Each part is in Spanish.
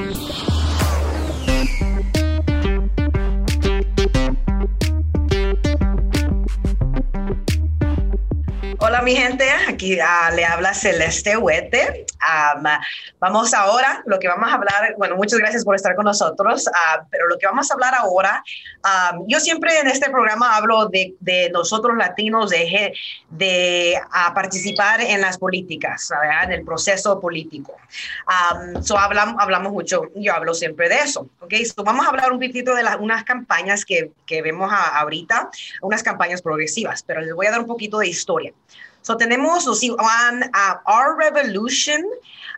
Hola mi gente, aquí uh, le habla Celeste Huete. Um, vamos ahora, lo que vamos a hablar, bueno, muchas gracias por estar con nosotros, uh, pero lo que vamos a hablar ahora, um, yo siempre en este programa hablo de, de nosotros latinos, de, de uh, participar en las políticas, ¿verdad? en el proceso político. so hablamos, hablamos mucho, yo hablo siempre de eso. Okay? So vamos a hablar un poquito de unas campañas que, que vemos ahorita, unas campañas progresivas, pero les voy a dar un poquito de historia. So tenemos on uh, Our Revolution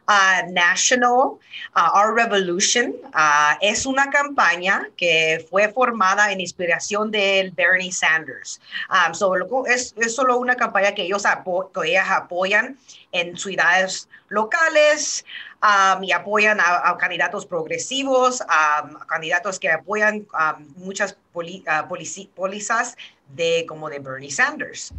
uh, National, Our Revolution, uh, es una campaña que fue formada en inspiración de Bernie Sanders. Um, so, es, es, solo una campaña que ellos, apo apoyan en ciudades locales y apoyan a, candidatos progresivos, candidatos que apoyan muchas poli, pólizas de como de Bernie Sanders.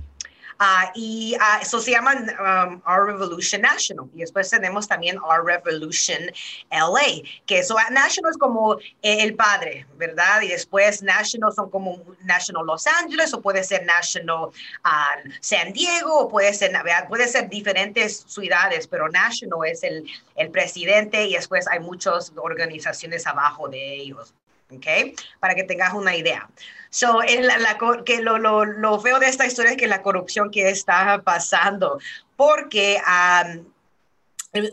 Uh, y uh, eso se llama um, Our Revolution National. Y después tenemos también Our Revolution LA, que eso National es como el padre, ¿verdad? Y después National son como National Los Angeles o puede ser National uh, San Diego o puede ser, puede ser diferentes ciudades, pero National es el, el presidente y después hay muchas organizaciones abajo de ellos. ¿Ok? Para que tengas una idea. So, la, la, que lo, lo, lo, feo de esta historia es que la corrupción que está pasando, porque um,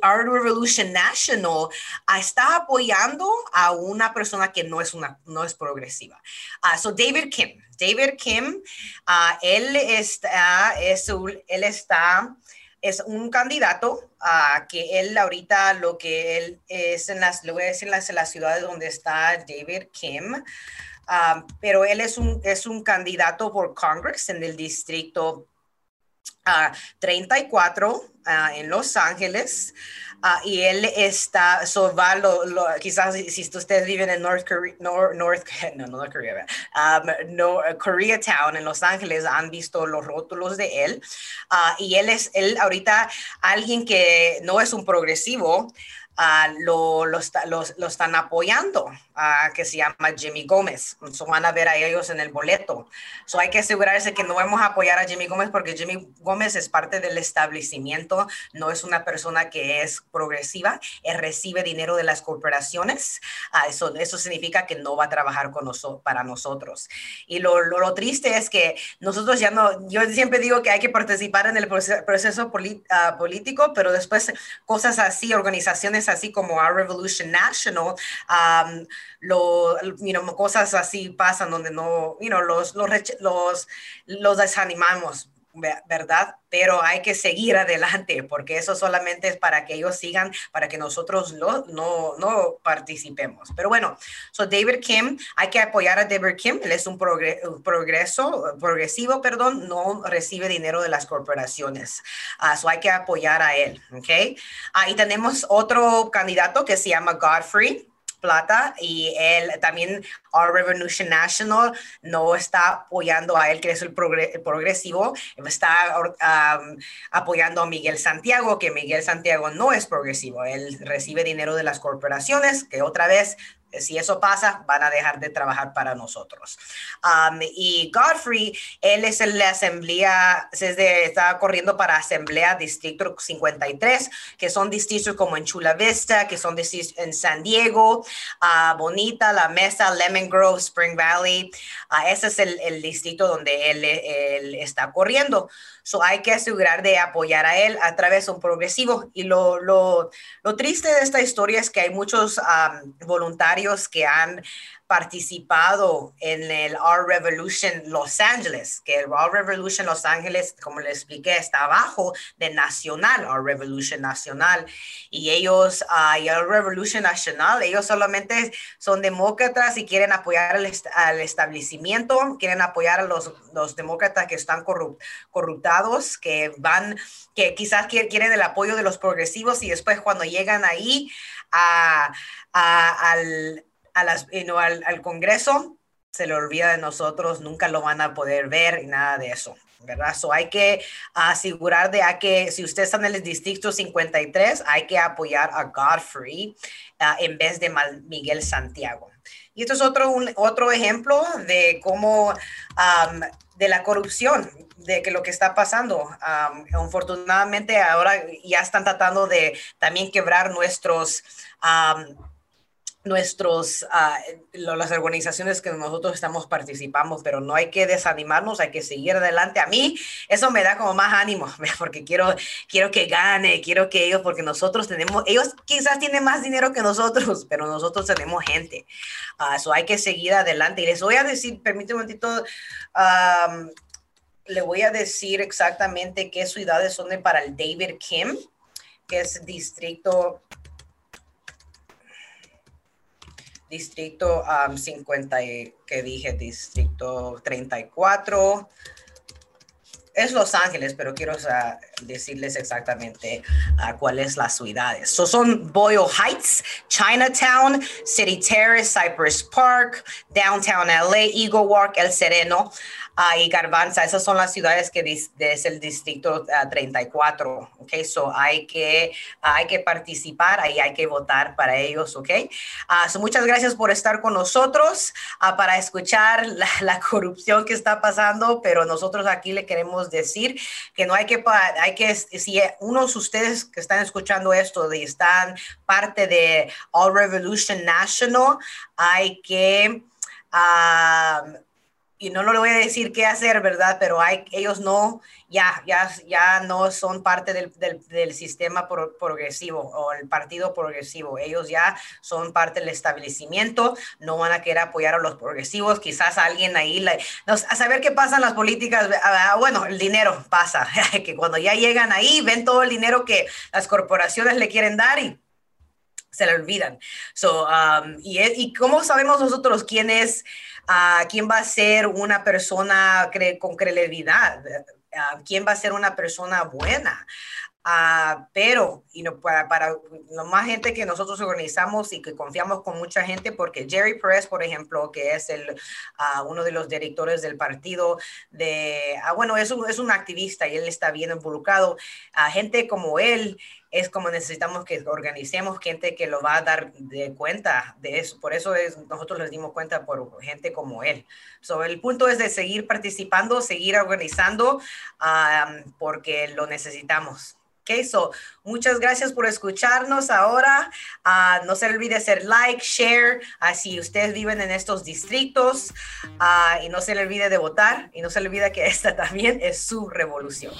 Art Revolution National uh, está apoyando a una persona que no es, una, no es progresiva. Uh, so David Kim, David Kim, uh, él está, es, él está es un candidato a que él ahorita lo que él es en las, lo en las, las ciudades donde está David Kim, um, pero él es un, es un candidato por Congress en el distrito uh, 34 uh, en Los Ángeles. Uh, y él está, so va lo, lo, quizás si, ustedes viven en North Korea, North, North no, North Korea, um, no, Koreatown en Los Ángeles, han visto los rótulos de él. Uh, y él es, él ahorita, alguien que no es un progresivo, uh, lo, lo, lo, están apoyando, uh, que se llama Jimmy Gómez. So van a ver a ellos en el boleto. So hay que asegurarse que no vamos a apoyar a Jimmy Gómez porque Jimmy Gómez es parte del establecimiento, no es una persona que es progresiva, él recibe dinero de las corporaciones. Uh, eso, eso significa que no va a trabajar con nosotros, para nosotros. Y lo, lo, lo, triste es que nosotros ya no, yo siempre digo que hay que participar en el proceso, proceso político, pero después cosas así, organizaciones así como Our Revolution National, um, you know, cosas así pasan donde no, you know, los desanimamos ¿verdad? Pero hay que seguir adelante porque eso solamente es para que ellos sigan, para que nosotros no, no, no participemos. Pero bueno, so David Kim, hay que apoyar a David Kim, él es un progreso, progresivo, perdón, no recibe dinero de las corporaciones. Uh, so hay que apoyar a él, ¿ok? Ahí tenemos otro candidato que se llama Godfrey plata y él también, Our Revolution National, no está apoyando a él, que es el, progresivo, está um, apoyando a Miguel Santiago, que Miguel Santiago no es progresivo, él recibe dinero de las corporaciones, que otra vez si eso pasa, van a dejar de trabajar para nosotros. Um, y Godfrey, él es el asamblea, desde, está corriendo para asamblea distrito 53, que son distritos como en Chula Vista, que son distritos en San Diego, uh, Bonita, La Mesa, Lemon Grove, Spring Valley. Uh, ese es el, distrito donde él, está corriendo. So hay que asegurar de apoyar a él a través de un progresivo. Y lo, lo, triste de esta historia es que hay muchos um, voluntarios que han participado en el Our Revolution Los Angeles, que el Our Revolution Los Ángeles, como les expliqué, está abajo de Nacional, Our Revolution Nacional. Y ellos, uh, y el Revolution Nacional, ellos solamente son demócratas y quieren apoyar al, al establecimiento, quieren apoyar a los, los demócratas que están corrupt, corruptados, que van, que quizás quieren el apoyo de los progresivos y después cuando llegan ahí a, a al, a las, al, al, Congreso, se le olvida de nosotros, nunca lo van a poder ver y nada de eso. ¿verdad? So hay que asegurar de que si usted está en el distrito 53, hay que apoyar a Godfrey ah, en vez de Miguel Santiago. Y esto es otro, un, otro ejemplo de cómo, de la corrupción, de que lo que está pasando. Um, afortunadamente ahora ya están tratando de también quebrar nuestros nuestros, ah, las organizaciones que nosotros estamos participando, pero no hay que desanimarnos, hay que seguir adelante. A mí eso me da como más ánimo, porque quiero, quiero que gane, quiero que ellos, porque nosotros tenemos, ellos quizás tienen más dinero que nosotros, pero nosotros tenemos gente. Eso ah, hay que seguir adelante. Y les voy a decir, permíteme un momentito, le voy a decir exactamente qué ciudades son para el David Kim, que es distrito distrito 50, que dije, distrito 34. Es Los Ángeles, pero quiero decirles exactamente uh, cuáles las ciudades. So son Boyle Heights, Chinatown, City Terrace, Cypress Park, Downtown LA, Eagle Walk, El Sereno, y Garbanza. Esas son las ciudades que es el distrito 34, ah, ¿ok? So hay que, hay que participar, ahí hay que votar para ellos, ¿ok? Uh, muchas gracias por estar con nosotros uh, para escuchar la, la, corrupción que está pasando, pero nosotros aquí le queremos decir que no hay que, hay que, si unos de ustedes que están escuchando esto y están parte de All Revolution National, hay que... Uh, y no, le voy a decir qué hacer, ¿verdad? Pero hay, ellos no, ya, ya, ya no son parte del, del, sistema progresivo o el partido progresivo. Ellos ya son parte del establecimiento, no van a querer apoyar a los progresivos. Quizás alguien ahí, a saber qué pasan las políticas, ah, bueno, el dinero pasa, que cuando ya llegan ahí, ven todo el dinero que las corporaciones le quieren dar y se le olvidan. So, um, y, y cómo sabemos nosotros quién es quién va a ser una persona con credibilidad, quién va a ser una persona buena. Uh, pero y no, para, para la más gente que nosotros organizamos y que confiamos con mucha gente, porque Jerry Perez, por ejemplo, que es el, uh, uno de los directores del partido, de, uh, bueno, es un, es un activista y él está bien involucrado, gente como él es como necesitamos que organicemos gente que lo va a dar de cuenta de eso. Por eso es, nosotros les dimos cuenta por gente como él. So, el punto es de seguir participando, seguir organizando, porque lo necesitamos. Okay, so, muchas gracias por escucharnos ahora. Ah, no se olvide hacer like, share, así si ustedes viven en estos distritos. Ah, y no se le olvide de votar. Y no se le olvide que esta también es su revolución.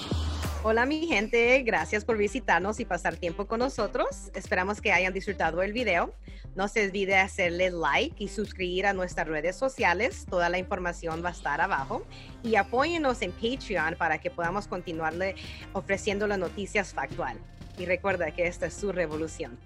Hola mi gente, gracias por visitarnos y pasar tiempo con nosotros. Esperamos que hayan disfrutado el video. No se olvide hacerle like y suscribir a nuestras redes sociales. Toda la información va a estar abajo. Y apóyenos en Patreon para que podamos continuarle ofreciendo las noticias factual. Y recuerda que esta es su revolución.